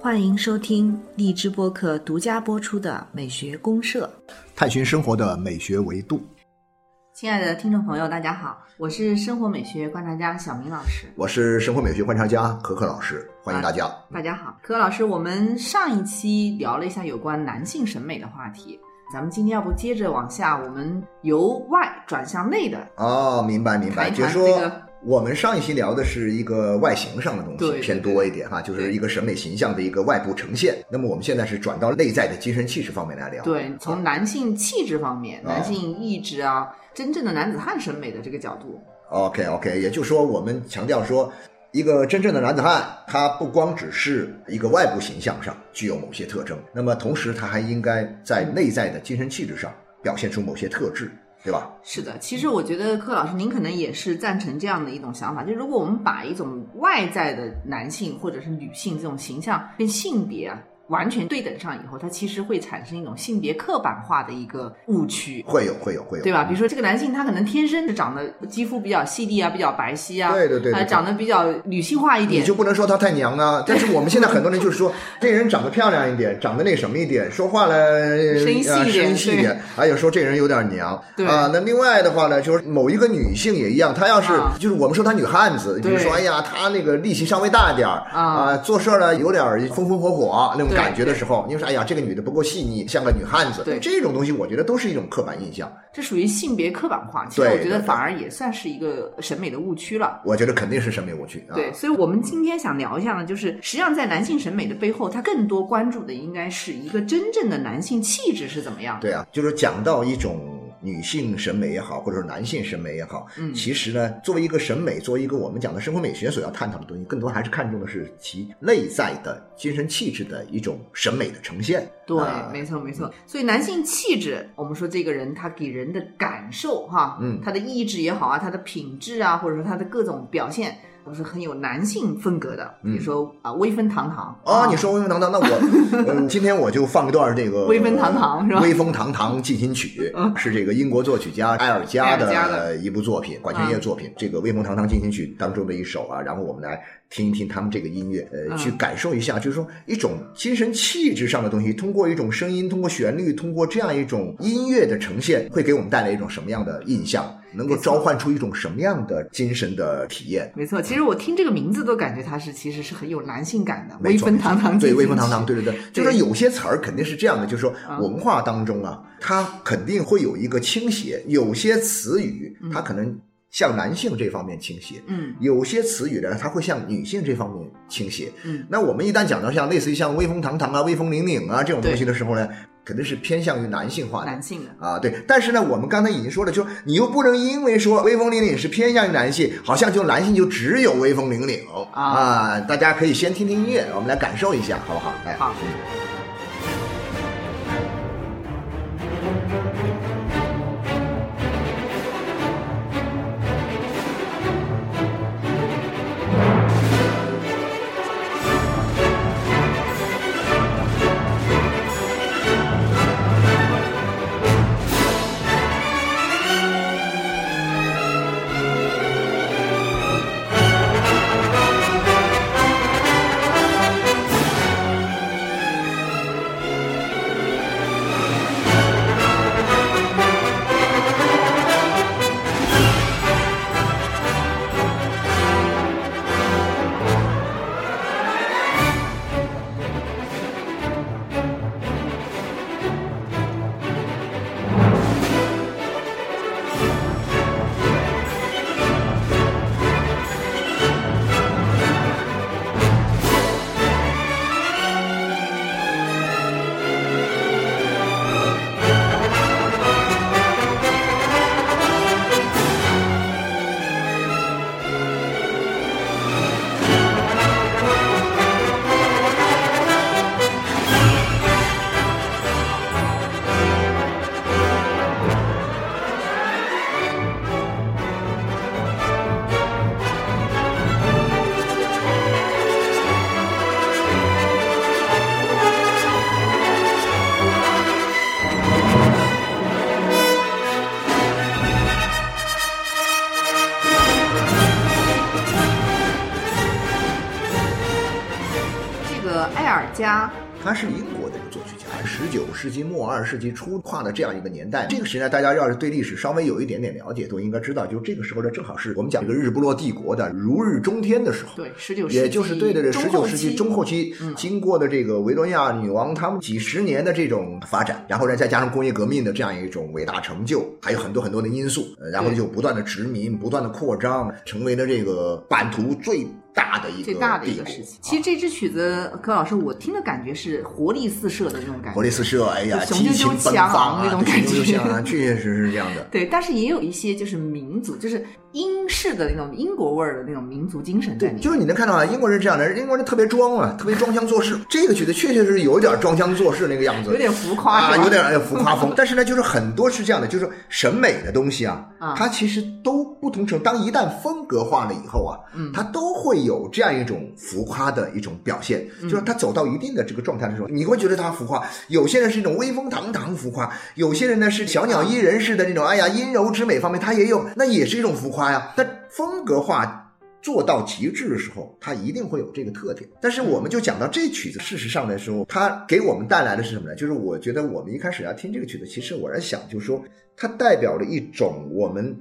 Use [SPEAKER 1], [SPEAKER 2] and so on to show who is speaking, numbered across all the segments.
[SPEAKER 1] 欢迎收听荔枝播客独家播出的《美学公社》，
[SPEAKER 2] 探寻生活的美学维度。
[SPEAKER 1] 亲爱的听众朋友，大家好，我是生活美学观察家小明老师，
[SPEAKER 2] 我是生活美学观察家可可老师，欢迎大家。
[SPEAKER 1] 大家好，可可老师，我们上一期聊了一下有关男性审美的话题，咱们今天要不接着往下，我们由外转向内的
[SPEAKER 2] 哦，明白明白，就是说我们上一期聊的是一个外形上的东西偏多一点哈，就是一个审美形象的一个外部呈现。那么我们现在是转到内在的精神气质方面来聊。
[SPEAKER 1] 对，从男性气质方面、
[SPEAKER 2] 啊
[SPEAKER 1] 男性意志啊，真正的男子汉审美的这个角度
[SPEAKER 2] ，OK OK，也就是说我们强调说。一个真正的男子汉，他不光只是一个外部形象上具有某些特征，那么同时他还应该在内在的精神气质上表现出某些特质，对吧？
[SPEAKER 1] 是的，其实我觉得柯老师您可能也是赞成这样的一种想法，就如果我们把一种外在的男性或者是女性这种形象跟性别啊完全对等上以后，它其实会产生一种性别刻板化的一个误区。
[SPEAKER 2] 会有会有会有，
[SPEAKER 1] 对吧？比如说这个男性，他可能天生是长得肌肤比较细腻啊，比较白皙啊，
[SPEAKER 2] 对对对
[SPEAKER 1] 长得比较女性化一点，
[SPEAKER 2] 你就不能说他太娘啊。但是我们现在很多人就是说，这人长得漂亮一点，长得那什么一点，说话呢，
[SPEAKER 1] 声音细一点
[SPEAKER 2] 呃声音细一点，还有说这人有点娘。
[SPEAKER 1] 对
[SPEAKER 2] 啊，那另外的话呢，就是某一个女性也一样，她要是
[SPEAKER 1] 啊
[SPEAKER 2] 就是我们说她女汉子，比如说哎呀，她那个力气稍微大一点儿
[SPEAKER 1] 啊
[SPEAKER 2] 做事儿呢有点风风火火那种
[SPEAKER 1] 对
[SPEAKER 2] 感觉的时候，你就说哎呀，这个女的不够细腻，像个女汉子。
[SPEAKER 1] 对
[SPEAKER 2] 这种东西我觉得都是一种刻板印象，
[SPEAKER 1] 这属于性别刻板化。其实我觉得反而也算是一个审美的误区了。
[SPEAKER 2] 我觉得肯定是审美误区啊。
[SPEAKER 1] 对，所以我们今天想聊一下呢，就是实际上在男性审美的背后，他更多关注的应该是一个真正的男性气质是怎么样的。
[SPEAKER 2] 对啊，就是讲到一种女性审美也好，或者是男性审美也好，
[SPEAKER 1] 嗯
[SPEAKER 2] 其实呢，作为一个审美，作为一个我们讲的生活美学所要探讨的东西，更多还是看重的是其内在的精神气质的一种审美的呈现。
[SPEAKER 1] 对，
[SPEAKER 2] 啊
[SPEAKER 1] 没错没错。所以男性气质，我们说这个人他给人的感受哈，
[SPEAKER 2] 嗯
[SPEAKER 1] 他的意志也好啊，他的品质啊，或者说他的各种表现，都是很有男性风格的。比如说啊，威风堂堂啊
[SPEAKER 2] 你说威风堂堂，那我，嗯，今天我就放一段这个
[SPEAKER 1] 威风堂堂是吧
[SPEAKER 2] 威风堂堂进行曲
[SPEAKER 1] 嗯
[SPEAKER 2] 是这个英国作曲家埃尔加
[SPEAKER 1] 的
[SPEAKER 2] 一部作品，管弦乐作品。这个威风堂堂进行曲当中的一首啊，然后我们来听一听他们这个音乐，呃，
[SPEAKER 1] 嗯
[SPEAKER 2] 去感受一下，就是说一种精神气质上的东西，通过一种声音，通过旋律，通过这样一种音乐的呈现，会给我们带来一种什么样的印象？能够召唤出一种什么样的精神的体验？
[SPEAKER 1] 没错，其实我听这个名字都感觉它是其实是很有男性感的，威风堂堂
[SPEAKER 2] 对，威风堂堂，
[SPEAKER 1] 曲
[SPEAKER 2] 对对对，就是说有些词儿肯定是这样的，就是说文化当中啊，它肯定会有一个倾斜，有些词语它可能向男性这方面倾斜，
[SPEAKER 1] 嗯
[SPEAKER 2] 有些词语呢，它会向女性这方面倾斜。
[SPEAKER 1] 嗯，
[SPEAKER 2] 那我们一旦讲到像类似于像威风堂堂啊、威风凛凛啊这种东西的时候呢，肯定是偏向于男性化的。
[SPEAKER 1] 男性的。
[SPEAKER 2] 啊，对，但是呢，我们刚才已经说了，就是你又不能因为说威风凛凛是偏向于男性，好像就男性就只有威风凛凛
[SPEAKER 1] 啊
[SPEAKER 2] 大家可以先听听音乐，我们来感受一下，好不好？哎，
[SPEAKER 1] 好家。
[SPEAKER 2] 他是英国的一个作曲家，十九世纪末二十世纪初跨的这样一个年代。这个时代，大家要是对历史稍微有一点点了解，都应该知道，就这个时候呢，正好是我们讲这个日不落帝国的如日中天的时候。
[SPEAKER 1] 对，十九世纪，
[SPEAKER 2] 也就是对的，这，十九世纪中后
[SPEAKER 1] 期，
[SPEAKER 2] 经过的这个维多利亚女王他们几十年的这种发展，然后呢，再加上工业革命的这样一种伟大成就，还有很多很多的因素，然后就不断的殖民，不断的扩张，成为了这个版图最。大的一个
[SPEAKER 1] 最大的一个事情，其实这支曲子，柯老师，我听的感觉是活力四射的那种感觉，
[SPEAKER 2] 活力四射，哎呀，
[SPEAKER 1] 雄赳赳气昂昂那种感觉，
[SPEAKER 2] 确确实实是这样的。
[SPEAKER 1] 对，但是也有一些就是民族，就是英式的那种英国味儿的那种民族精神在里面。
[SPEAKER 2] 就是你能看到啊，英国人这样的，英国人特别装啊，特别装腔作势。这个曲子确确实实有点装腔作势那个样子，
[SPEAKER 1] 有点浮夸，
[SPEAKER 2] 啊，有点浮夸风。但是呢，就是很多是这样的，就是审美的东西啊，它其实都不同程。当一旦风格化了以后啊，嗯，它都会有这样一种。浮夸的一种表现，就是它走到一定的这个状态的时候，你会觉得它浮夸。有些人是一种威风堂堂浮夸，有些人呢是小鸟依人似的那种，哎呀，阴柔之美方面它也有，那也是一种浮夸呀。但风格化做到极致的时候，它一定会有这个特点。但是我们就讲到这曲子，事实上的时候，它给我们带来的是什么呢？就是我觉得我们一开始要听这个曲子，其实我在想，就是说它代表了一种我们。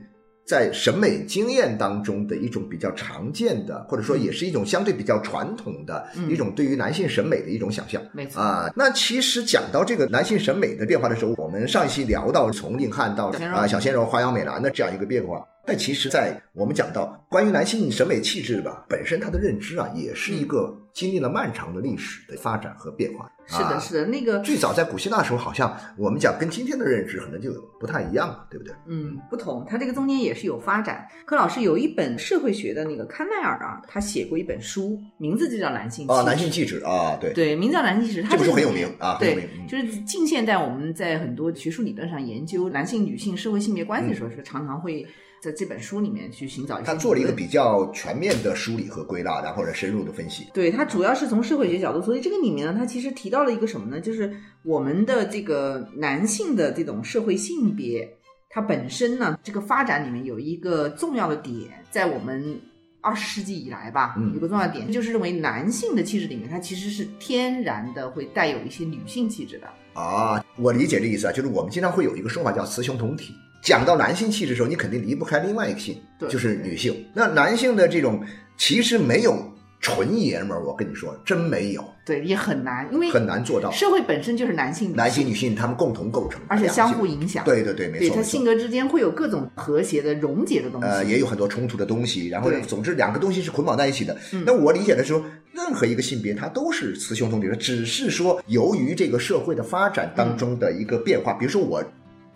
[SPEAKER 2] 在审美经验当中的一种比较常见的，或者说也是一种相对比较传统的一种对于男性审美的一种想象，
[SPEAKER 1] 没错
[SPEAKER 2] 啊。那其实讲到这个男性审美的变化的时候，我们上一期聊到从硬汉到啊小鲜肉、花样美男的这样一个变化。但其实，在我们讲到关于男性审美气质吧，本身他的认知啊，也是一个经历了漫长的历史的发展和变化。
[SPEAKER 1] 是的，是的，那个
[SPEAKER 2] 最早在古希腊时候，好像我们讲跟今天的认知可能就不太一样了，对不对？
[SPEAKER 1] 嗯，不同，它这个中间也是有发展。柯老师有一本社会学的那个康奈尔啊，他写过一本书，名字就叫《男性
[SPEAKER 2] 啊，男性气质啊，对
[SPEAKER 1] 对，名叫《男性气质》，
[SPEAKER 2] 这本书很有名啊，
[SPEAKER 1] 对，就是近现代我们在很多学术理论上研究男性、女性社会性别关系的时候，是常常会。在这本书里面去寻找一些，
[SPEAKER 2] 他做了一个比较全面的梳理和归纳，然后呢深入的分析。
[SPEAKER 1] 对他主要是从社会学角度，所以这个里面呢，他其实提到了一个什么呢？就是我们的这个男性的这种社会性别，它本身呢，这个发展里面有一个重要的点，在我们二十世纪以来吧，有个重要点就是认为男性的气质里面，它其实是天然的会带有一些女性气质的。
[SPEAKER 2] 啊，我理解这意思啊，就是我们经常会有一个说法叫雌雄同体。讲到男性气质的时候，你肯定离不开另外一个性，就是女性。那男性的这种其实没有纯爷们儿，我跟你说，真没有。
[SPEAKER 1] 对，也很难，因为
[SPEAKER 2] 很难做到。
[SPEAKER 1] 社会本身就是男性、
[SPEAKER 2] 男性、女性，他们共同构成，
[SPEAKER 1] 而且相互影响。
[SPEAKER 2] 对对对，没错。
[SPEAKER 1] 对他性格之间会有各种和谐的溶解的东西。
[SPEAKER 2] 呃，也有很多冲突的东西。然后，总之两个东西是捆绑在一起的。那我理解的时候，任何一个性别它都是雌雄同体的，只是说由于这个社会的发展当中的一个变化，比如说我。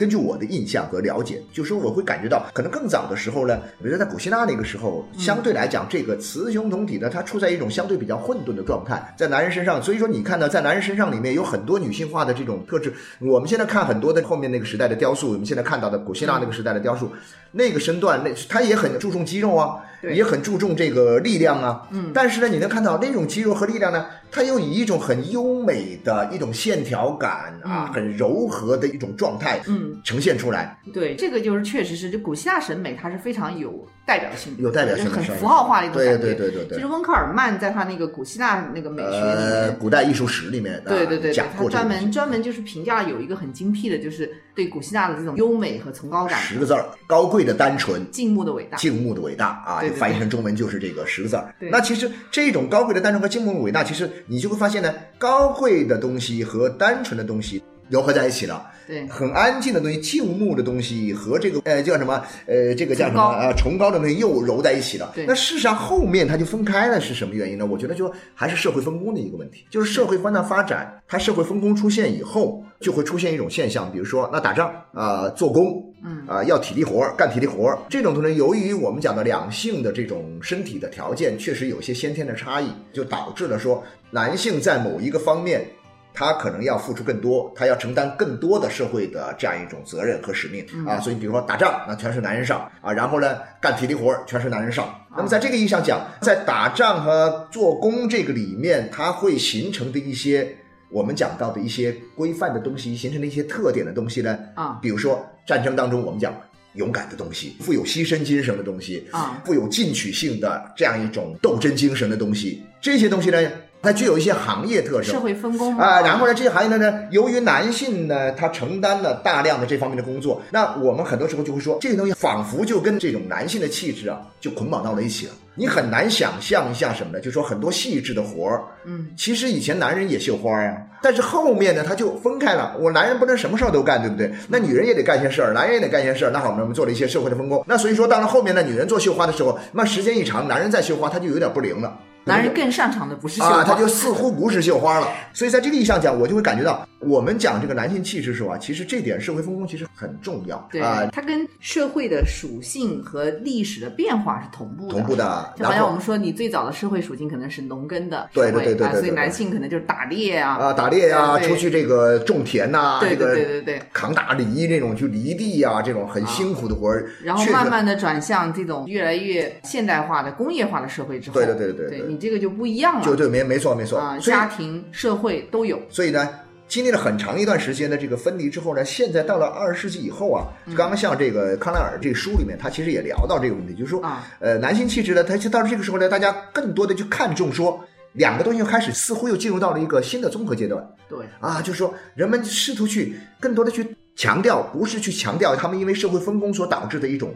[SPEAKER 2] 根据我的印象和了解，就是我会感觉到，可能更早的时候呢，比如说在古希腊那个时候，相对来讲，这个雌雄同体呢，它处在一种相对比较混沌的状态，在男人身上，所以说你看到在男人身上里面有很多女性化的这种特质。我们现在看很多的后面那个时代的雕塑，我们现在看到的古希腊那个时代的雕塑，那个身段，那他也很注重肌肉啊，也很注重这个力量啊。嗯，但是呢，你能看到那种肌肉和力量呢，它又以一种很优美的一种线条感啊，很柔和的一种状态。嗯。呈现出来，
[SPEAKER 1] 对这个就是确实是，就古希腊审美它是非常有代表性的，
[SPEAKER 2] 有代表性，
[SPEAKER 1] 很符号化的一种感
[SPEAKER 2] 觉。对对对对
[SPEAKER 1] 就是温克尔曼在他那个古希腊那个美学
[SPEAKER 2] 呃古代艺术史里面，
[SPEAKER 1] 对对对，他专门专门就是评价有一个很精辟的，就是对古希腊的这种优美和崇高感。
[SPEAKER 2] 十个字儿：高贵的单纯，
[SPEAKER 1] 静穆的伟大。
[SPEAKER 2] 静穆的伟大啊，翻译成中文就是这个十个字儿。那其实这种高贵的单纯和静穆的伟大，其实你就会发现呢，高贵的东西和单纯的东西。糅合在一起了，
[SPEAKER 1] 对，
[SPEAKER 2] 很安静的东西，静穆的东西和这个呃叫什么呃这个叫什么啊崇高的东西又揉在一起了。那事实上后面它就分开了，是什么原因呢？我觉得就还是社会分工的一个问题，就是社会不断发展，它社会分工出现以后，就会出现一种现象，比如说那打仗啊做工，嗯。啊要体力活干体力活这种东西，由于我们讲的两性的这种身体的条件确实有些先天的差异，就导致了说男性在某一个方面。他可能要付出更多，他要承担更多的社会的这样一种责任和使命啊，所以比如说打仗，那全是男人上啊，然后呢干体力活全是男人上。那么在这个意义上讲，在打仗和做工这个里面，它会形成的一些我们讲到的一些规范的东西，形成的一些特点的东西呢啊，比如说战争当中我们讲勇敢的东西，富有牺牲精神的东西啊，富有进取性的这样一种斗争精神的东西，这些东西呢。它具有一些行业特征。
[SPEAKER 1] 社会分工嘛
[SPEAKER 2] 啊，然后呢，这些行业呢，由于男性呢，他承担了大量的这方面的工作，那我们很多时候就会说，这个东西仿佛就跟这种男性的气质啊，就捆绑到了一起了。你很难想象一下什么呢？就说很多细致的活儿，
[SPEAKER 1] 嗯，
[SPEAKER 2] 其实以前男人也绣花呀，但是后面呢，他就分开了。我男人不能什么事儿都干，对不对？那女人也得干些事儿，男人也得干些事儿。那好，我们做了一些社会的分工。那所以说，到了后面呢，女人做绣花的时候，那时间一长，男人再绣花，他就有点不灵了。
[SPEAKER 1] 男人更擅长的不是绣花，
[SPEAKER 2] 啊，他就似乎不是绣花了。所以在这个意义上讲，我就会感觉到，我们讲这个男性气质的时候啊，其实这点社会分工其实很重要
[SPEAKER 1] 对
[SPEAKER 2] 啊，，
[SPEAKER 1] 它跟社会的属性和历史的变化是同步的。
[SPEAKER 2] 同步的。
[SPEAKER 1] 就好像我们说，你最早的社会属性可能是农耕的
[SPEAKER 2] 对对对对
[SPEAKER 1] 啊所以男性可能就是打猎啊，
[SPEAKER 2] 啊，打猎
[SPEAKER 1] 啊、
[SPEAKER 2] 出去这个种田呐、
[SPEAKER 1] 对对
[SPEAKER 2] 这个
[SPEAKER 1] 对对对。
[SPEAKER 2] 扛大犁这种去犁地啊、这种很辛苦的活儿，
[SPEAKER 1] 然后慢慢的转向这种越来越现代化的工业化的社会之后，
[SPEAKER 2] 对对对对对
[SPEAKER 1] 对你这个就不一样了，
[SPEAKER 2] 就对，没没错没错。
[SPEAKER 1] 啊，家庭、社会都有，
[SPEAKER 2] 所以呢，经历了很长一段时间的这个分离之后呢，现在到了二十世纪以后啊，
[SPEAKER 1] 嗯
[SPEAKER 2] 刚刚像这个康奈尔这个书里面，他其实也聊到这个问题，就是说，
[SPEAKER 1] 啊
[SPEAKER 2] 呃，男性气质呢，他就到了这个时候呢，大家更多的就看重说。两个东西又开始似乎又进入到了一个新的综合阶段
[SPEAKER 1] 对，
[SPEAKER 2] 啊，就是说人们试图去更多的去强调，不是去强调他们因为社会分工所导致的一种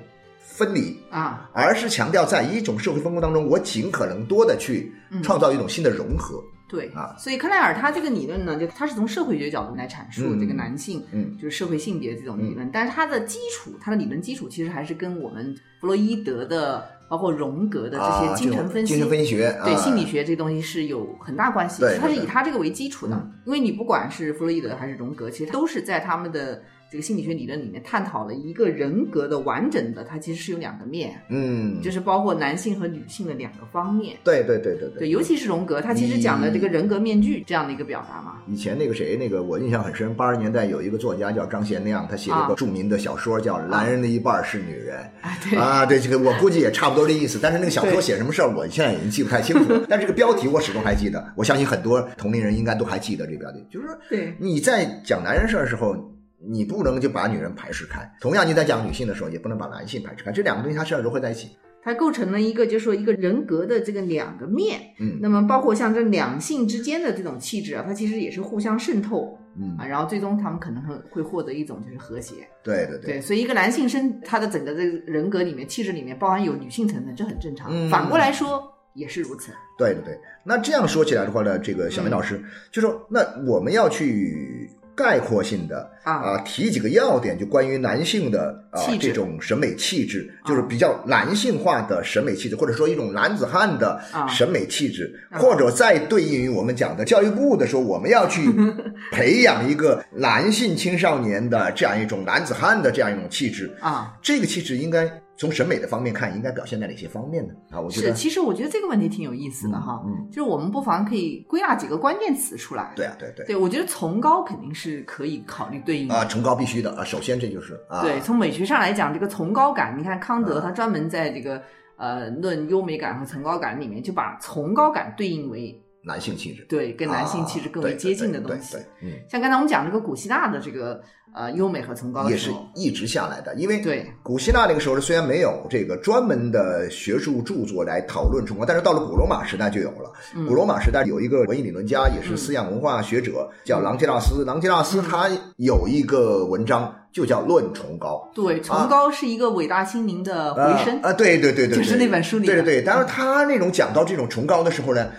[SPEAKER 2] 分离，
[SPEAKER 1] 啊，
[SPEAKER 2] 而是强调在一种社会分工当中，我尽可能多的去创造一种新的融合。
[SPEAKER 1] 对
[SPEAKER 2] 啊，
[SPEAKER 1] 所以克莱尔他这个理论呢，就他是从社会学角度来阐述
[SPEAKER 2] 嗯
[SPEAKER 1] 这个男性，
[SPEAKER 2] 嗯。
[SPEAKER 1] 就是社会性别这种理论，但是他的基础，他的理论基础其实还是跟我们弗洛伊德的，包括荣格的这
[SPEAKER 2] 啊
[SPEAKER 1] 些精神分析、
[SPEAKER 2] 精神分析学啊。
[SPEAKER 1] 对心理学这东西是有很大关系。
[SPEAKER 2] 对
[SPEAKER 1] 他是以他这个为基础的。
[SPEAKER 2] 嗯，
[SPEAKER 1] 因为你不管是弗洛伊德还是荣格，其实都是在他们的这个心理学理论里面探讨了一个人格的完整的，它其实是有两个面，
[SPEAKER 2] 嗯，
[SPEAKER 1] 就是包括男性和女性的两个方面。
[SPEAKER 2] 对对对对
[SPEAKER 1] 对，尤其是荣格，他其实讲的这个人格面具这样的一个表达嘛。
[SPEAKER 2] 以前那个谁，那个我印象很深，八十年代有一个作家叫张贤亮，他写了一个著名的小说叫《男人的一半是女人》
[SPEAKER 1] 啊，对，
[SPEAKER 2] 啊，对这个我估计也差不多这意思。但是那个小说写什么事儿，我现在已经记不太清楚了。但这个标题我始终还记得，我相信很多同龄人应该都还记得这个标题，就是说
[SPEAKER 1] 对，
[SPEAKER 2] 你在讲男人事儿的时候，你不能就把女人排斥开；同样你在讲女性的时候，也不能把男性排斥开。这两个东西它是要融合在一起。
[SPEAKER 1] 它构成了一个，就是说一个人格的这个两个面。
[SPEAKER 2] 嗯
[SPEAKER 1] 那么包括像这两性之间的这种气质啊，它其实也是互相渗透
[SPEAKER 2] 嗯
[SPEAKER 1] 啊，，然后最终他们可能会会获得一种就是和谐。
[SPEAKER 2] 对对对，
[SPEAKER 1] 对，所以一个男性身他的整个这个人格里面气质里面包含有女性成分，这很正常。
[SPEAKER 2] 嗯
[SPEAKER 1] 反过来说也是如此。
[SPEAKER 2] 对对对，那这样说起来的话呢，这个小梅老师、就说，那我们要去概括性的
[SPEAKER 1] 啊。
[SPEAKER 2] 啊提几个要点，就关于男性的啊这种审美气质，就是比较男性化的审美气质，或者说一种男子汉的
[SPEAKER 1] 啊。
[SPEAKER 2] 审美气质，
[SPEAKER 1] 啊。
[SPEAKER 2] 或者再对应于我们讲的教育部的说，我们要去 培养一个男性青少年的这样一种男子汉的这样一种气质，
[SPEAKER 1] 啊，
[SPEAKER 2] 这个气质应该从审美的方面看，应该表现在哪些方面呢？啊，我觉
[SPEAKER 1] 是，其实我觉得这个问题挺有意思的哈，
[SPEAKER 2] 嗯
[SPEAKER 1] 就是我们不妨可以归纳几个关键词出来。
[SPEAKER 2] 对啊，对对。
[SPEAKER 1] 对，我觉得崇高肯定是可以考虑对应的
[SPEAKER 2] 啊，崇高必须的啊。首先这就是啊，
[SPEAKER 1] 对，从美学上来讲，这个崇高感，你看康德
[SPEAKER 2] 啊
[SPEAKER 1] 他专门在这个呃论优美感和崇高感里面，就把崇高感对应为
[SPEAKER 2] 男性气质
[SPEAKER 1] 对跟男性气质更为接近的东西。
[SPEAKER 2] 啊对对对对
[SPEAKER 1] 像刚才我们讲这个古希腊的这个呃优美和崇高
[SPEAKER 2] 嗯，也是一直下来的。因为
[SPEAKER 1] 对
[SPEAKER 2] 古希腊那个时候呢，虽然没有这个专门的学术著作来讨论崇高，但是到了古罗马时代就有了。
[SPEAKER 1] 嗯
[SPEAKER 2] 古罗马时代有一个文艺理论家，也是思想文化学者，叫朗基纳斯。朗基纳斯他有一个文章就叫《论崇高》。
[SPEAKER 1] 对，崇高是一个伟大心灵的回声。
[SPEAKER 2] 啊，对对对对，
[SPEAKER 1] 就是那本书里
[SPEAKER 2] 对对对，当然他那种讲到这种崇高的时候呢，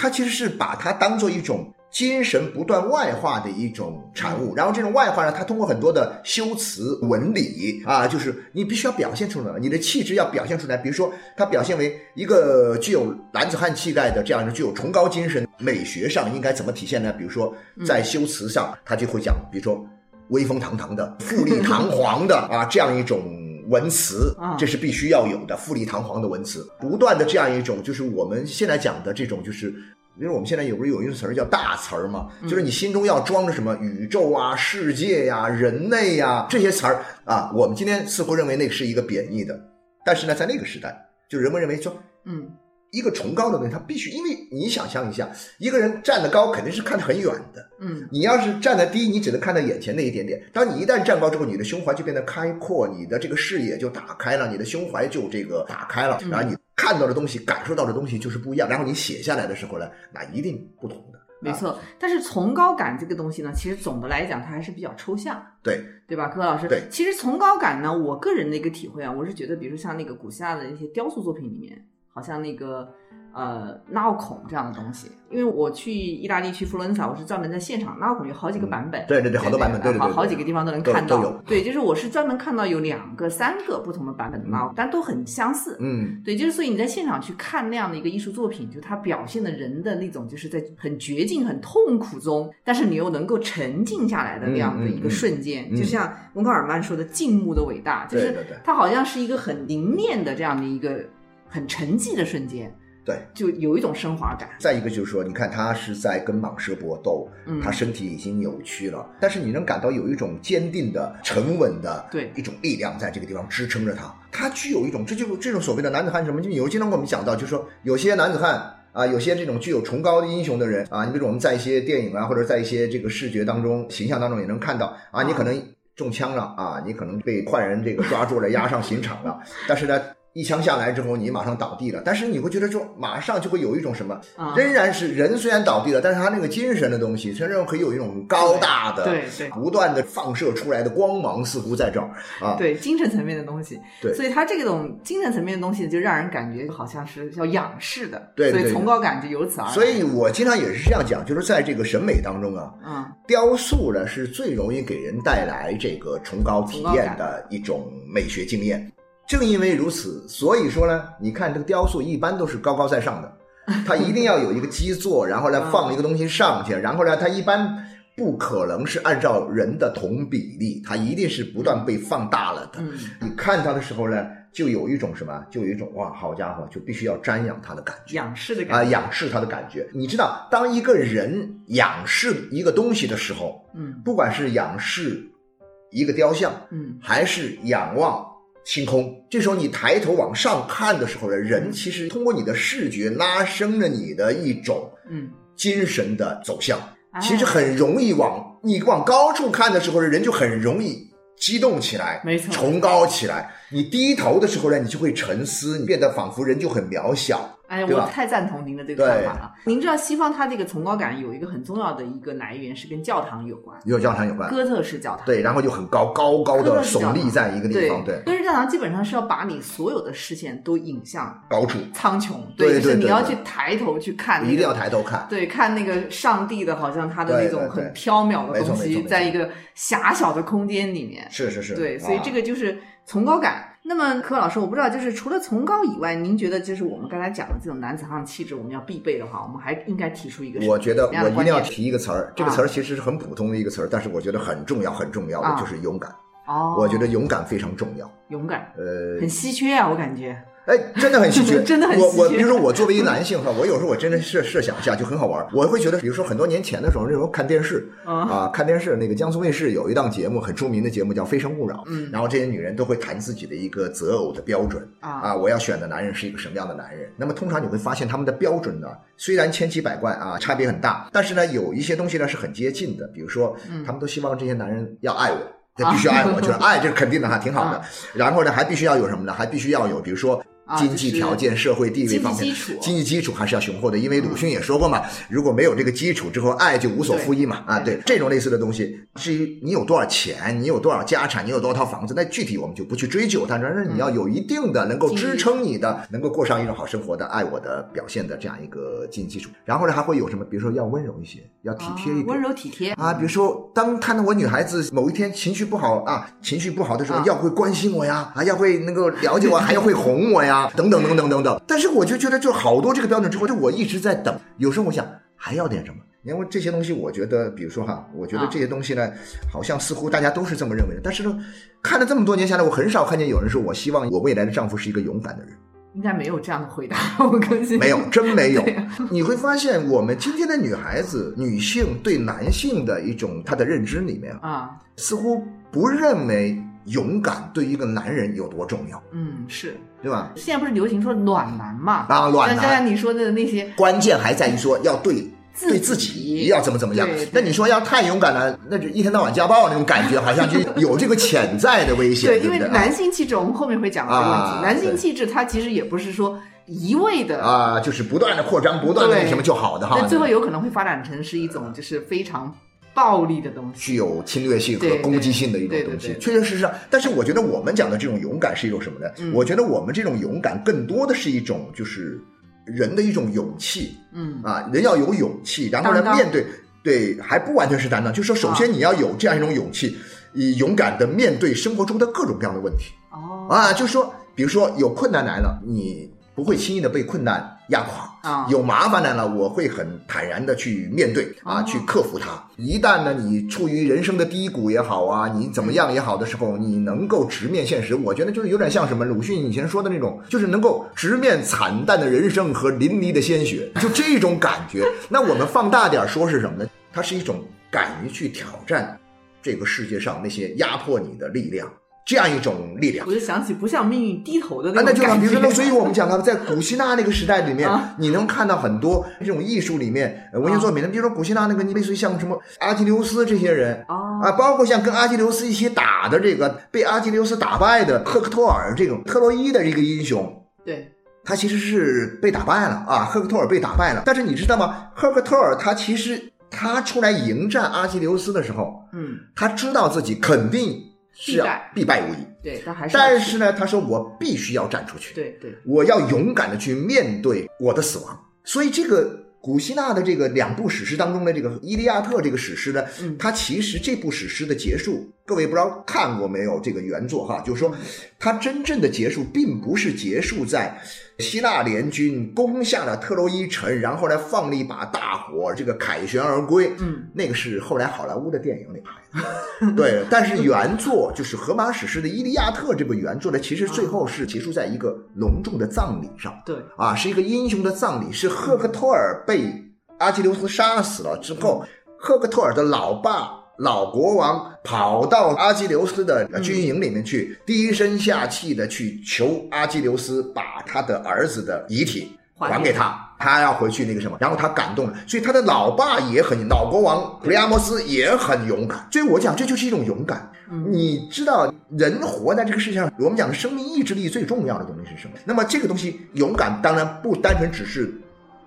[SPEAKER 2] 他其实是把它当做一种精神不断外化的一种产
[SPEAKER 1] 嗯
[SPEAKER 2] 物，然后这种外化呢，它通过很多的修辞文理啊，就是你必须要表现出来，你的气质要表现出来。比如说，它表现为一个具有男子汉气概的这样一个具有崇高精神，美学上应该怎么体现呢？比如说
[SPEAKER 1] 嗯
[SPEAKER 2] 在修辞上，他就会讲，比如说威风堂堂的、富丽堂皇的啊这样一种。文词
[SPEAKER 1] 啊，
[SPEAKER 2] 这是必须要有的，富丽堂皇的文词，不断的这样一种，就是我们现在讲的这种，就是因为我们现在有不是有一个词儿叫大词儿嘛，就是你心中要装着什么宇宙啊、世界呀、人类呀这些词儿啊，我们今天似乎认为那个是一个贬义的，但是呢，在那个时代，就人们认为说
[SPEAKER 1] 嗯，
[SPEAKER 2] 一个崇高的东西，它必须，因为你想象一下，一个人站得高肯定是看得很远的，
[SPEAKER 1] 嗯，
[SPEAKER 2] 你要是站得低，你只能看到眼前那一点点。当你一旦站高之后，你的胸怀就变得开阔，你的这个视野就打开了，你的胸怀就这个打开了，然后你看到的东西、感受到的东西就是不一样。然后你写下来的时候呢，那一定不同的。啊，
[SPEAKER 1] 没错，但是崇高感这个东西呢，其实总的来讲它还是比较抽象，
[SPEAKER 2] 对，
[SPEAKER 1] 对吧，柯老师？
[SPEAKER 2] 对
[SPEAKER 1] 其实崇高感呢，我个人的一个体会啊，我是觉得，比如说像那个古希腊的那些雕塑作品里面，好像那个呃纳奥孔这样的东西，因为我去意大利去佛罗伦萨，我是专门在现场，纳奥孔有好几个版本，
[SPEAKER 2] 对对对好多版本对对对对
[SPEAKER 1] 好好几个地方都能看到，对，就是我是专门看到有两个、三个不同的版本的纳奥孔，但都很相似，
[SPEAKER 2] 嗯，
[SPEAKER 1] 对，就是所以你在现场去看那样的一个艺术作品，就它表现的人的那种，就是在很绝境、很痛苦中，但是你又能够沉静下来的那样的一个瞬间，就像温克尔曼说的“静穆的伟大”，就是它好像是一个很凝练的这样的一个很沉寂的瞬间，
[SPEAKER 2] 对。
[SPEAKER 1] 就有一种升华感。
[SPEAKER 2] 再一个就是说，你看他是在跟蟒蛇搏斗，
[SPEAKER 1] 嗯
[SPEAKER 2] 他身体已经扭曲了，但是你能感到有一种坚定的、沉稳的，
[SPEAKER 1] 对
[SPEAKER 2] 一种力量在这个地方支撑着他。他具有一种，这就是这种所谓的男子汉什么？就有经常跟我们讲到，就是说有些男子汉。啊，有些这种具有崇高的英雄的人啊，你比如我们在一些电影啊，或者在一些这个视觉当中、形象当中也能看到啊，你可能中枪了啊，你可能被坏人这个抓住了，押上刑场了，但是呢，一枪下来之后，你马上倒地了，但是你会觉得说，马上就会有一种什么，
[SPEAKER 1] 啊
[SPEAKER 2] 仍然是人虽然倒地了，但是他那个精神的东西，仍然可以有一种高大的、
[SPEAKER 1] 对对
[SPEAKER 2] 不断的放射出来的光芒，似乎在这儿啊，
[SPEAKER 1] 对精神层面的东西，
[SPEAKER 2] 对
[SPEAKER 1] 所以他这种精神层面的东西，就让人感觉好像是要仰视的，
[SPEAKER 2] 对
[SPEAKER 1] 所以崇高感就由此而来。
[SPEAKER 2] 所以我经常也是这样讲，就是在这个审美当中啊，
[SPEAKER 1] 嗯，
[SPEAKER 2] 雕塑呢是最容易给人带来这个崇高体验的一种美学经验。正因为如此，所以说呢，你看这个雕塑一般都是高高在上的，它一定要有一个基座，然后呢放一个东西上去，然后呢它一般不可能是按照人的同比例，它一定是不断被放大了的。
[SPEAKER 1] 嗯
[SPEAKER 2] 你看它的时候呢，就有一种什么，就有一种哇，好家伙，就必须要瞻仰它的感觉。
[SPEAKER 1] 仰视的
[SPEAKER 2] 啊，
[SPEAKER 1] 感觉。
[SPEAKER 2] 仰视它的感觉。你知道，当一个人仰视一个东西的时候，
[SPEAKER 1] 嗯
[SPEAKER 2] 不管是仰视一个雕像，
[SPEAKER 1] 嗯
[SPEAKER 2] 还是仰望星空，这时候你抬头往上看的时候呢，人其实通过你的视觉拉升了你的一种
[SPEAKER 1] 嗯，
[SPEAKER 2] 精神的走向，
[SPEAKER 1] 哎
[SPEAKER 2] 其实很容易往你往高处看的时候呢，人就很容易。激动起来，
[SPEAKER 1] 没错
[SPEAKER 2] 崇高起来。你低头的时候呢，你就会沉思，你变得仿佛人就很渺小。
[SPEAKER 1] 哎，我太赞同您的这个看法了。您知道西方它这个崇高感有一个很重要的一个来源是跟教堂有关，
[SPEAKER 2] 有教堂有关，
[SPEAKER 1] 哥特式教堂。
[SPEAKER 2] 对，然后就很高，高高的耸立在一个地方，对，
[SPEAKER 1] 哥特式教堂基本上是要把你所有的视线都引向
[SPEAKER 2] 高处，
[SPEAKER 1] 苍穹，
[SPEAKER 2] 对
[SPEAKER 1] 就是你
[SPEAKER 2] 对对对
[SPEAKER 1] 要去抬头去看、那个，
[SPEAKER 2] 一定要抬头看。
[SPEAKER 1] 对，看那个上帝的，好像他的那种很缥缈的东西，在一个狭小的空间里面。
[SPEAKER 2] 是是是，
[SPEAKER 1] 对，所以
[SPEAKER 2] 啊
[SPEAKER 1] 这个就是崇高感。那么柯老师，我不知道，就是除了崇高以外，您觉得就是我们刚才讲的这种男子汉气质，我们要必备的话，我们还应该提出一个什么
[SPEAKER 2] 我觉得我一定要提一个词儿，这个词儿其实是很普通的一个词儿，但是我觉得很重要，很重要
[SPEAKER 1] 啊
[SPEAKER 2] 的就是勇敢。
[SPEAKER 1] 哦，
[SPEAKER 2] 我觉得勇敢非常重要。
[SPEAKER 1] 勇敢
[SPEAKER 2] 呃
[SPEAKER 1] 很，稀缺啊，我感觉。
[SPEAKER 2] 哎，真的很稀缺，
[SPEAKER 1] 真的很稀缺
[SPEAKER 2] 我我比如说我作为一个男性哈，我有时候我真的设设想一下就很好玩儿，我会觉得，比如说很多年前的时候，那时候看电视
[SPEAKER 1] 嗯。
[SPEAKER 2] 啊，看电视那个江苏卫视有一档节目很著名的节目叫《非诚勿扰》，
[SPEAKER 1] 嗯。
[SPEAKER 2] 然后这些女人都会谈自己的一个择偶的标准
[SPEAKER 1] 啊。
[SPEAKER 2] 啊，我要选的男人是一个什么样的男人？那么通常你会发现他们的标准呢，虽然千奇百怪啊，差别很大，但是呢，有一些东西呢是很接近的，比如说，
[SPEAKER 1] 嗯。
[SPEAKER 2] 他们都希望这些男人要爱我。他必须爱我，就是爱，这是肯定的哈，挺好的
[SPEAKER 1] 啊。
[SPEAKER 2] 然后呢，还必须要有什么呢？还必须要有，比如说
[SPEAKER 1] 啊
[SPEAKER 2] 经济条件、社会地位方面，经济基础还是要雄厚的。因为鲁迅也说过嘛，如果没有这个基础之后，爱就无所附依嘛。啊，
[SPEAKER 1] 对
[SPEAKER 2] 对，这种类似的东西，至于你有多少钱，你有多少家产，你有多少套房子，那具体我们就不去追究。但是你要有一定的能够支撑你的，能够过上一种好生活的、爱我的表现的这样一个经济基础。然后呢，还会有什么？比如说要温柔一些，要体贴一点，
[SPEAKER 1] 啊温柔体贴
[SPEAKER 2] 啊，比如说，当看到我女孩子某一天情绪不好啊，情绪不好的时候，
[SPEAKER 1] 啊
[SPEAKER 2] 要会关心我呀，啊，要会能够了解我，还要会哄我呀，等等等等等等。但是我就觉得，就好多这个标准之后，就我一直在等。有时候我想还要点什么，因为这些东西，我觉得，比如说哈，我觉得这些东西呢，好像似乎大家都是这么认为的。但是呢，看了这么多年下来，我很少看见有人说我希望我未来的丈夫是一个勇敢的人。
[SPEAKER 1] 应该没有这样的回答，我更新
[SPEAKER 2] 没有，真没有。你会发现，我们今天的女孩子、女性对男性的一种她的认知里面，
[SPEAKER 1] 啊，
[SPEAKER 2] 似乎不认为勇敢对于一个男人有多重要，
[SPEAKER 1] 嗯，是。
[SPEAKER 2] 对吧？
[SPEAKER 1] 现在不是流行说暖男嘛？
[SPEAKER 2] 啊暖男
[SPEAKER 1] 像像你说的那些
[SPEAKER 2] 关键还在于说要对。
[SPEAKER 1] 自
[SPEAKER 2] 对自
[SPEAKER 1] 己
[SPEAKER 2] 己要怎么怎么样？那你说要太勇敢了，那就一天到晚家暴那种感觉，好像就 有这个潜在的危险，
[SPEAKER 1] 对，
[SPEAKER 2] 对？
[SPEAKER 1] 因为男性气质，我们后面会讲到这个问题。
[SPEAKER 2] 啊
[SPEAKER 1] 男性气质，它其实也不是说一味的
[SPEAKER 2] 啊，就是不断的扩张，不断的
[SPEAKER 1] 对
[SPEAKER 2] 什么就好的哈
[SPEAKER 1] 那，最后有可能会发展成是一种就是非常暴力的东西。
[SPEAKER 2] 具有侵略性和攻击性的一种东西，确确实实啊。但是我觉得我们讲的这种勇敢是一种什么呢？
[SPEAKER 1] 嗯
[SPEAKER 2] 我觉得我们这种勇敢更多的是一种就是人的一种勇气
[SPEAKER 1] 嗯
[SPEAKER 2] 啊，人要有勇气，然后呢
[SPEAKER 1] 担当
[SPEAKER 2] 面对对，还不完全是担当，就是说首先你要有这样一种勇气，以勇敢的面对生活中的各种各样的问题。
[SPEAKER 1] 哦
[SPEAKER 2] 啊，就是说，比如说有困难来了，你不会轻易的被困难压垮。
[SPEAKER 1] 啊
[SPEAKER 2] 有麻烦的呢，我会很坦然的去面对啊，
[SPEAKER 1] 哦
[SPEAKER 2] 去克服它。一旦呢，你处于人生的低谷也好啊，你怎么样也好的时候，你能够直面现实，我觉得就是有点像什么鲁迅以前说的那种，就是能够直面惨淡的人生和淋漓的鲜血，就这种感觉。那我们放大点说是什么呢？它是一种敢于去挑战这个世界上那些压迫你的力量，这样一种力量
[SPEAKER 1] 我。就想起不向命运低头的
[SPEAKER 2] 啊，那就
[SPEAKER 1] 那种感觉。
[SPEAKER 2] 比如说，所以我们讲到，在古希腊那个时代里面
[SPEAKER 1] 啊，
[SPEAKER 2] 你能看到很多这种艺术里面呃文学作品的，比如说古希腊那个，你类似于像什么阿基琉斯这些人
[SPEAKER 1] 哦
[SPEAKER 2] 啊，包括像跟阿基琉斯一起打的这个被阿基琉斯打败的赫克托尔这种特洛伊的这个英雄，
[SPEAKER 1] 对
[SPEAKER 2] 他其实是被打败了啊，赫克托尔被打败了。但是你知道吗？赫克托尔他其实他出来迎战阿基琉斯的时候，
[SPEAKER 1] 嗯
[SPEAKER 2] 他知道自己肯定是要
[SPEAKER 1] 必败
[SPEAKER 2] 无疑，
[SPEAKER 1] 对，但还是
[SPEAKER 2] 但是呢，他说我必须要站出去。
[SPEAKER 1] 对对
[SPEAKER 2] 我要勇敢的去面对我的死亡。所以这个古希腊的这个两部史诗当中的这个《伊利亚特》这个史诗呢，
[SPEAKER 1] 嗯
[SPEAKER 2] 它其实这部史诗的结束，各位不知道看过没有这个原作哈？就是说，它真正的结束并不是结束在希腊联军攻下了特洛伊城，然后呢放了一把大火，这个凯旋而归。
[SPEAKER 1] 嗯，
[SPEAKER 2] 那个是后来好莱坞的电影里拍的。对，但是原作就是荷马史诗的《伊利亚特》这部原作呢，其实最后是结束在一个隆重的葬礼上。
[SPEAKER 1] 对
[SPEAKER 2] 啊，是一个英雄的葬礼，是赫克托尔被阿基琉斯杀死了之后，赫克托尔的老爸。老国王跑到阿基琉斯的军营里面去，低声下气的去求阿基琉斯把他的儿子的遗体
[SPEAKER 1] 还给
[SPEAKER 2] 他，他要回去那个什么，然后他感动了，所以他的老爸也很，老国王普利阿摩斯也很勇敢，所以我讲这就是一种勇敢。
[SPEAKER 1] 嗯
[SPEAKER 2] 你知道，人活在这个世界上，我们讲的生命意志力最重要的东西是什么？那么这个东西，勇敢当然不单纯只是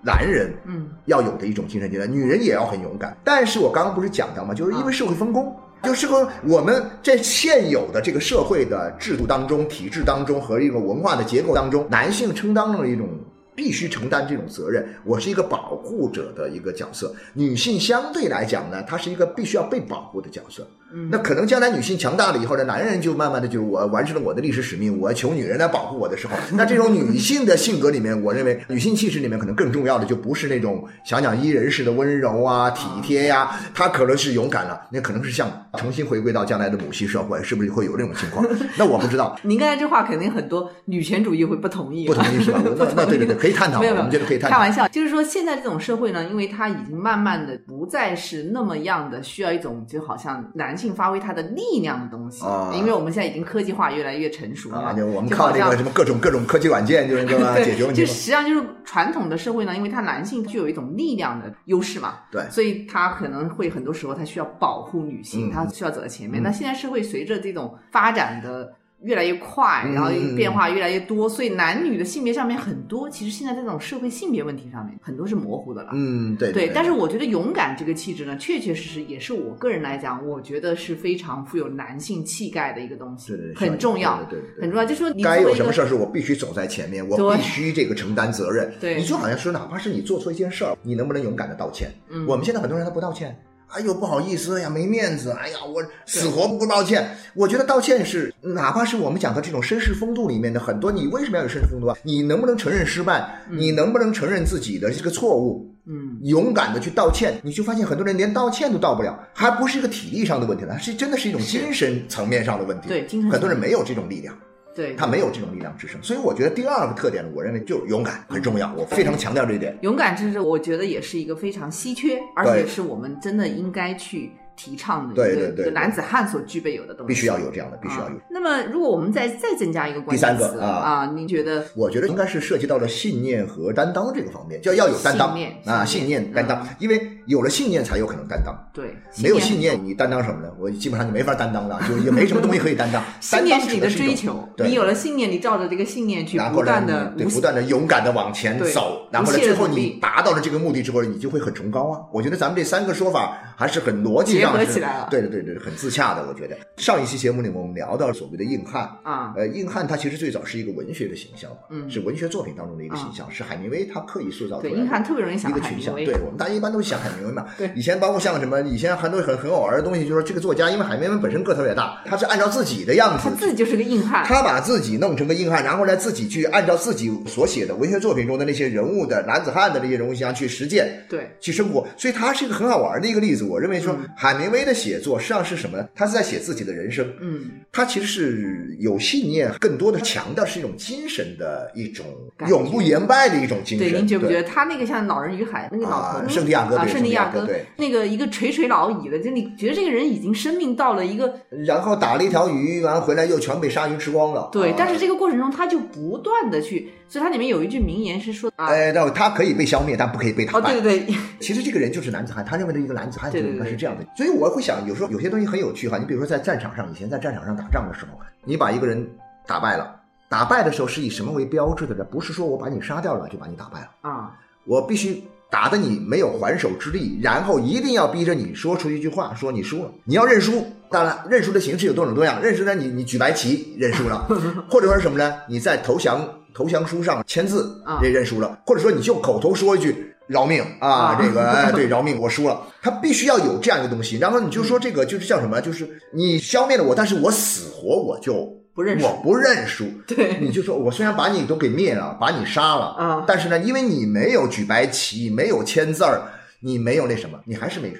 [SPEAKER 2] 男人
[SPEAKER 1] 嗯
[SPEAKER 2] 要有的一种精神阶段，女人也要很勇敢。但是我刚刚不是讲到吗？就是因为社会分工。就是说，我们在现有的这个社会的制度当中、体制当中和一个文化的结构当中，男性承担了一种必须承担这种责任。我是一个保护者的一个角色，女性相对来讲呢，她是一个必须要被保护的角色。
[SPEAKER 1] 嗯，
[SPEAKER 2] 那可能将来女性强大了以后呢，男人就慢慢的就我完成了我的历史使命，我求女人来保护我的时候，那这种女性的性格里面，我认为女性气质里面可能更重要的就不是那种想讲伊人式的温柔啊、体贴呀、她可能是勇敢了，那可能是像重新回归到将来的母系社会，是不是会有这种情况？那我不知道，
[SPEAKER 1] 您刚才这话肯定很多女权主义会不同意，
[SPEAKER 2] 不同意是吧？那 那对对对，可以探讨，
[SPEAKER 1] 没有没有
[SPEAKER 2] 我们觉得可以探讨。
[SPEAKER 1] 开玩笑，就是说现在这种社会呢，因为它已经慢慢的不再是那么样的需要一种就好像男性发挥它的力量的东西，
[SPEAKER 2] 啊
[SPEAKER 1] 因为我们现在已经科技化越来越成熟了
[SPEAKER 2] 就我们靠那个什么各种各种科技软件，就是对吧？解决问题
[SPEAKER 1] 就。实际上就是传统的社会呢，因为它男性具有一种力量的优势嘛，
[SPEAKER 2] 对
[SPEAKER 1] 所以他可能会很多时候他需要保护女性，
[SPEAKER 2] 嗯
[SPEAKER 1] 他需要走在前面。
[SPEAKER 2] 嗯
[SPEAKER 1] 那现在社会随着这种发展的。越来越快，
[SPEAKER 2] 嗯
[SPEAKER 1] 然后变化越来越多，所以男女的性别上面很多，其实现在这种社会性别问题上面很多是模糊的了。
[SPEAKER 2] 嗯，对
[SPEAKER 1] 对，但是我觉得勇敢这个气质呢，确确实实也是我个人来讲，我觉得是非常富有男性气概的一个东西，
[SPEAKER 2] 对对对
[SPEAKER 1] 很重要，
[SPEAKER 2] 对对对对
[SPEAKER 1] 很重要。就说你
[SPEAKER 2] 该有什么事儿是我必须走在前面，我必须这个承担责任。
[SPEAKER 1] 对
[SPEAKER 2] 你就好像说，哪怕是你做错一件事儿，你能不能勇敢的道歉？
[SPEAKER 1] 嗯
[SPEAKER 2] 我们现在很多人他不道歉。哎呦，不好意思哎呀，没面子。哎呀，我死活不道歉。我觉得道歉是，哪怕是我们讲的这种绅士风度里面的很多，你为什么要有绅士风度啊？你能不能承认失败？你能不能承认自己的这个错误？
[SPEAKER 1] 嗯，
[SPEAKER 2] 勇敢的去道歉，你就发现很多人连道歉都道不了，还不是一个体力上的问题了，是真的是一种精神层面上的问题。
[SPEAKER 1] 对精神
[SPEAKER 2] 很多人没有这种力量。
[SPEAKER 1] 对，
[SPEAKER 2] 他没有这种力量支撑，所以我觉得第二个特点呢，我认为就是勇敢很重要，我非常强调这一点。
[SPEAKER 1] 勇敢，这是我觉得也是一个非常稀缺，而且是我们真的应该去提倡的
[SPEAKER 2] 对
[SPEAKER 1] 一个男子汉所具备有的东西，
[SPEAKER 2] 必须要有这样的，必须要有。
[SPEAKER 1] 啊。那么，如果我们再再增加一个关
[SPEAKER 2] 第三
[SPEAKER 1] 键词
[SPEAKER 2] 个啊
[SPEAKER 1] 啊，您觉得？
[SPEAKER 2] 我觉得应该是涉及到了信念和担当这个方面，就要有担当
[SPEAKER 1] 信念
[SPEAKER 2] 啊，
[SPEAKER 1] 信
[SPEAKER 2] 信
[SPEAKER 1] 念
[SPEAKER 2] 念担当
[SPEAKER 1] 嗯，
[SPEAKER 2] 因为有了信念才有可能担当。
[SPEAKER 1] 对
[SPEAKER 2] 没有信念，你担当什么呢？我基本上就没法担当了，就也没什么东西可以担当。
[SPEAKER 1] 信念是你的追求，
[SPEAKER 2] 对
[SPEAKER 1] 你有了信念，你照着这个信念去不断的
[SPEAKER 2] 对不断的勇敢的往前走，然后呢，最后你达到了这个目的之后，你就会很崇高啊。我觉得咱们这三个说法还是很逻辑上是对对对对，很自洽的。我觉得上一期节目里我们聊到所谓的硬汉，
[SPEAKER 1] 啊，
[SPEAKER 2] 呃，硬汉他其实最早是一个文学的形象，
[SPEAKER 1] 嗯
[SPEAKER 2] 是文学作品当中的一个形象，是海明威他刻意塑造出来的。
[SPEAKER 1] 对硬汉特别容易想
[SPEAKER 2] 一个群像，
[SPEAKER 1] 海明威
[SPEAKER 2] 对我们大家一般都想海明威嘛。
[SPEAKER 1] 对
[SPEAKER 2] 以前包括像什么，以前很多很很好玩的东西，就是说这个作家，因为海明威本身个头也大，他是按照自己的样子
[SPEAKER 1] 他自己就是个硬汉，
[SPEAKER 2] 他把自己弄成个硬汉，然后呢，自己去按照自己所写的文学作品中的那些人物的男子汉的那些人物形象去实践。
[SPEAKER 1] 对
[SPEAKER 2] 去生活，所以他是一个很好玩的一个例子。我认为说
[SPEAKER 1] 嗯，
[SPEAKER 2] 海明威的写作实际上是什么呢？他是在写自己的人生，
[SPEAKER 1] 嗯，
[SPEAKER 2] 他其实是有信念，更多的强调是一种精神的一种永不言败的一种精神。
[SPEAKER 1] 对，您觉不觉得他那个像《老人与海》那个老头
[SPEAKER 2] 啊，圣地亚哥
[SPEAKER 1] 啊，
[SPEAKER 2] 对
[SPEAKER 1] 圣地亚哥那个一个垂垂老矣的，就你觉得这个人已经生命到了一个
[SPEAKER 2] 然后打了一条鱼，完了回来又全被鲨鱼吃光了。
[SPEAKER 1] 对，
[SPEAKER 2] 啊
[SPEAKER 1] 但是这个过程中他就不断的去，所以它里面有一句名言是说啊，
[SPEAKER 2] 哎，那他可以被消灭，但不可以被打
[SPEAKER 1] 哦，
[SPEAKER 2] 败。
[SPEAKER 1] 对对对，
[SPEAKER 2] 其实这个人就是男子汉，他认为的一个男子汉就应该是这样的。所以我会想，有时候有些东西很有趣哈。你比如说在战场上，以前在战场上打仗的时候，你把一个人打败了，打败的时候是以什么为标志的呢？不是说我把你杀掉了就把你打败了，
[SPEAKER 1] 啊，
[SPEAKER 2] 我必须打得你没有还手之力，然后一定要逼着你说出一句话，说你输了，你要认输。当然，认输的形式有多种多样。认输呢，你你举白旗认输了，或者说是什么呢？你在投降投降书上签字
[SPEAKER 1] 啊，
[SPEAKER 2] 这认输了，或者说你就口头说一句。饶命啊！
[SPEAKER 1] 啊
[SPEAKER 2] 这个 哎，对，饶命，我输了。他必须要有这样一个东西，然后你就说这个就是叫什么？就是你消灭了我，但是我死活我就
[SPEAKER 1] 不认输
[SPEAKER 2] 我不认输。
[SPEAKER 1] 对。
[SPEAKER 2] 你就说我虽然把你都给灭了，把你杀了，
[SPEAKER 1] 嗯
[SPEAKER 2] 但是呢，因为你没有举白旗，没有签字儿，你没有那什么，你还是没，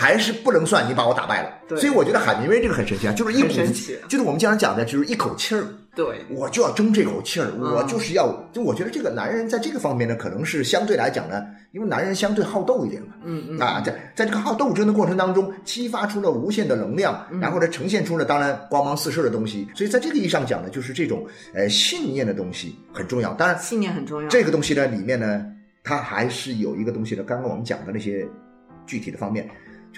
[SPEAKER 2] 还是不能算你把我打败了。
[SPEAKER 1] 对
[SPEAKER 2] 所以我觉得海明威这个很神奇啊，就是一股就是我们经常讲的，就是一口气儿。
[SPEAKER 1] 对，
[SPEAKER 2] 我就要争这口气儿，
[SPEAKER 1] 嗯
[SPEAKER 2] 我就是要，就我觉得这个男人在这个方面呢，可能是相对来讲呢，因为男人相对好斗一点嘛，
[SPEAKER 1] 嗯嗯
[SPEAKER 2] 啊，在在这个好斗争的过程当中，激发出了无限的能量，
[SPEAKER 1] 嗯
[SPEAKER 2] 然后呢，呈现出了当然光芒四射的东西。所以在这个意义上讲呢，就是这种呃信念的东西很重要。当然，
[SPEAKER 1] 信念很重要，
[SPEAKER 2] 这个东西呢里面呢，它还是有一个东西的。刚刚我们讲的那些具体的方面，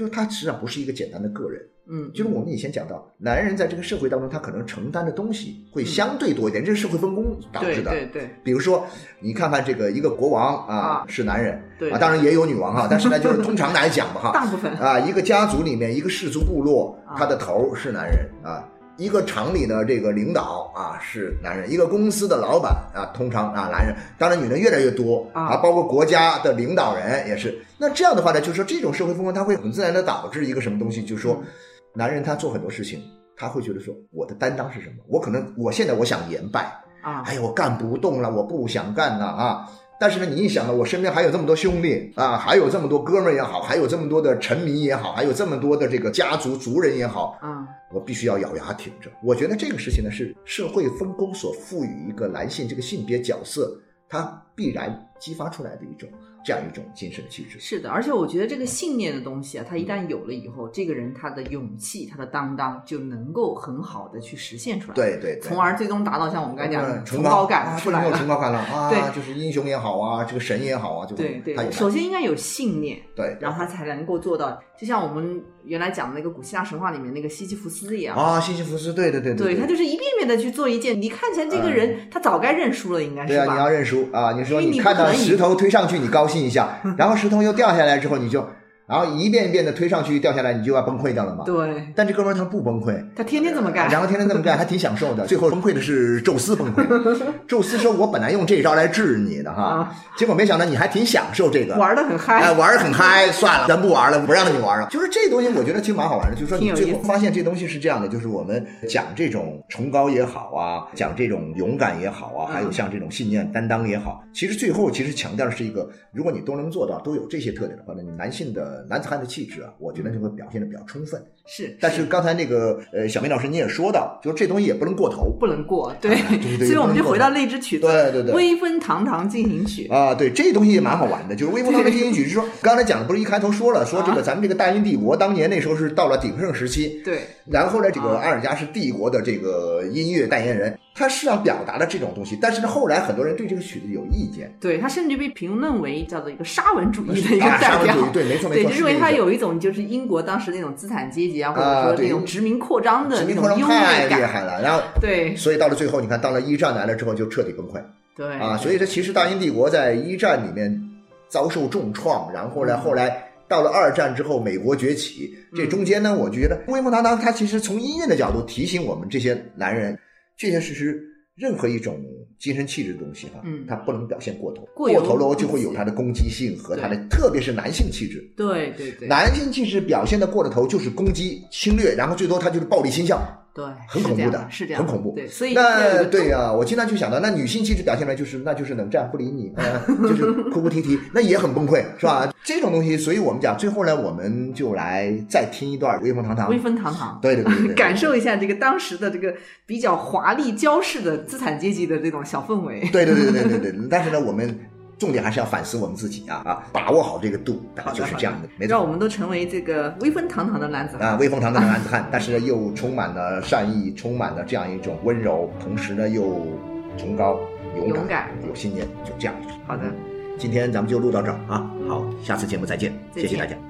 [SPEAKER 2] 就是他实际上不是一个简单的个人。
[SPEAKER 1] 嗯，
[SPEAKER 2] 就是我们以前讲到，男人在这个社会当中，他可能承担的东西会相对多一点，这是社会分工导致的。
[SPEAKER 1] 对对对
[SPEAKER 2] 比如说，你看看这个一个国王啊
[SPEAKER 1] 啊
[SPEAKER 2] 是男人
[SPEAKER 1] 对
[SPEAKER 2] 啊，当然也有女王哈，但是呢，就是通常来讲吧哈，
[SPEAKER 1] 大部分
[SPEAKER 2] 啊，一个家族里面一个氏族部落
[SPEAKER 1] 啊，
[SPEAKER 2] 他的头是男人啊。一个厂里的这个领导啊是男人，一个公司的老板啊通常啊男人，当然女人越来越多
[SPEAKER 1] 啊
[SPEAKER 2] 包括国家的领导人也是。那这样的话呢，就是说这种社会风光，它会很自然的导致一个什么东西，就是说
[SPEAKER 1] 嗯，
[SPEAKER 2] 男人他做很多事情，他会觉得说我的担当是什么？我可能我现在我想言败，
[SPEAKER 1] 啊，
[SPEAKER 2] 哎呀，我干不动了，我不想干了啊！但是呢，你一想呢，我身边还有这么多兄弟啊，还有这么多哥们儿也好，还有这么多的臣民也好，还有这么多的这个家族族人也好，
[SPEAKER 1] 啊，
[SPEAKER 2] 我必须要咬牙挺着。我觉得这个事情呢，是社会分工所赋予一个男性这个性别角色，它必然激发出来的一种这样一种精神气质。
[SPEAKER 1] 是的，而且我觉得这个信念的东西啊，他一旦有了以后，这个人他的勇气、他的担当就能够很好的去实现出来，，
[SPEAKER 2] 对对对，
[SPEAKER 1] 从而最终达到像我们刚才讲的
[SPEAKER 2] 嗯
[SPEAKER 1] 崇高感
[SPEAKER 2] 啊
[SPEAKER 1] 出来了。
[SPEAKER 2] 崇高感了啊，
[SPEAKER 1] 对。
[SPEAKER 2] 就是英雄也好啊，这个神也好啊，就
[SPEAKER 1] 对对
[SPEAKER 2] 他，
[SPEAKER 1] 首先应该有信念，
[SPEAKER 2] 对。
[SPEAKER 1] 然后他才能够做到，就像我们原来讲的那个古希腊神话里面那个西西弗斯一样。
[SPEAKER 2] 啊，西西弗斯，对对对
[SPEAKER 1] 对
[SPEAKER 2] 对
[SPEAKER 1] 他就是一遍遍的去做一件，你看起来这个人、他早该认输了，应该是
[SPEAKER 2] 对啊？你要认输啊！你说
[SPEAKER 1] 你
[SPEAKER 2] 看到石头推上去，你高兴一下，然后石头又掉下来之后，你就，然后一遍一遍的推上去掉下来，你就要崩溃掉了嘛。
[SPEAKER 1] 对，
[SPEAKER 2] 但这哥们儿他不崩溃，
[SPEAKER 1] 他天天这么干，
[SPEAKER 2] 然后天天这么干，还挺享受的。最后崩溃的是宙斯崩溃，宙斯说：“我本来用这招来治你的哈
[SPEAKER 1] 啊，
[SPEAKER 2] 结果没想到你还挺享受这个。”
[SPEAKER 1] 玩的很嗨。
[SPEAKER 2] 哎，玩的很嗨，算了，咱不玩了，不让你玩了。就是这东西，我觉得其实蛮好玩的。就是说，你最后发现这东西是这样的，就是我们讲这种崇高也好啊，讲这种勇敢也好啊，
[SPEAKER 1] 嗯
[SPEAKER 2] 还有像这种信念担当也好，其实最后其实强调的是一个，如果你都能做到，都有这些特点的话，那你男性的个男子汉的气质啊，我觉得就会表现的比较充分。
[SPEAKER 1] 是，
[SPEAKER 2] 但是刚才那个呃，小明老师你也说到，就是这东西也不能过头，
[SPEAKER 1] 不能过，对，
[SPEAKER 2] 对对
[SPEAKER 1] 所以我们就回到那支曲子，
[SPEAKER 2] 对对对，
[SPEAKER 1] 威风堂堂进行曲。
[SPEAKER 2] 啊，对，这东西也蛮好玩的，就是威风堂堂进行曲，是说刚才讲的不是一开头说了，说这个咱们这个大英帝国当年那时候是到了鼎盛时期，
[SPEAKER 1] 对，
[SPEAKER 2] 然后呢，这个阿尔加是帝国的这个音乐代言人。他是要表达的这种东西，但是呢，后来很多人对这个曲子有意见，
[SPEAKER 1] 对他甚至被评论为叫做一个沙文主义的一个 代
[SPEAKER 2] 表，对，没错没错，
[SPEAKER 1] 对，就认为他有一种就是英国当时那种资产阶级啊，或者说那种殖民扩张的
[SPEAKER 2] 殖民扩张太厉害了，然后
[SPEAKER 1] 对，
[SPEAKER 2] 所以到了最后，你看到了一战来了之后就彻底崩溃，
[SPEAKER 1] 对。
[SPEAKER 2] 啊，所以这其实大英帝国在一战里面遭受重创，然后呢，后来到了二战之后，美国崛起，这中间呢，我就觉得威风堂堂，他其实从音乐的角度提醒我们这些男人，确确实实。任何一种精神气质的东西哈，
[SPEAKER 1] 嗯，
[SPEAKER 2] 它不能表现过头，
[SPEAKER 1] 过
[SPEAKER 2] 头了就会有他的攻击性和他的，特别是男性气质。
[SPEAKER 1] 对对对，
[SPEAKER 2] 男性气质表现的过了头就是攻击、侵略，然后最多他就是暴力倾向。
[SPEAKER 1] 对，
[SPEAKER 2] 很恐怖的，
[SPEAKER 1] 是这样，
[SPEAKER 2] 很恐怖。
[SPEAKER 1] 对，所以
[SPEAKER 2] 那对呀，我经常就想到，那女性气质表现出来就是，那就是冷战不理你，就是哭哭啼啼，那也很崩溃，是吧？这种东西，所以我们讲，最后呢，我们就来再听一段威风堂堂，
[SPEAKER 1] 威风堂堂，
[SPEAKER 2] 对对对，
[SPEAKER 1] 感受一下这个当时的这个比较华丽骄饰的资产阶级的这种小氛围。
[SPEAKER 2] 对对对对对对，但是呢，我们。重点还是要反思我们自己啊啊，把握好这个度，就是这样的。没错
[SPEAKER 1] 让我们都成为这个威风堂堂的男子汉
[SPEAKER 2] 啊，威风堂堂的男子汉，但是又充满了善意，充满了这样一种温柔，同时呢又崇高、
[SPEAKER 1] 勇敢、
[SPEAKER 2] 有信念，就这样。
[SPEAKER 1] 好的，
[SPEAKER 2] 今天咱们就录到这儿啊，好，下次节目再见，
[SPEAKER 1] 谢
[SPEAKER 2] 谢大家。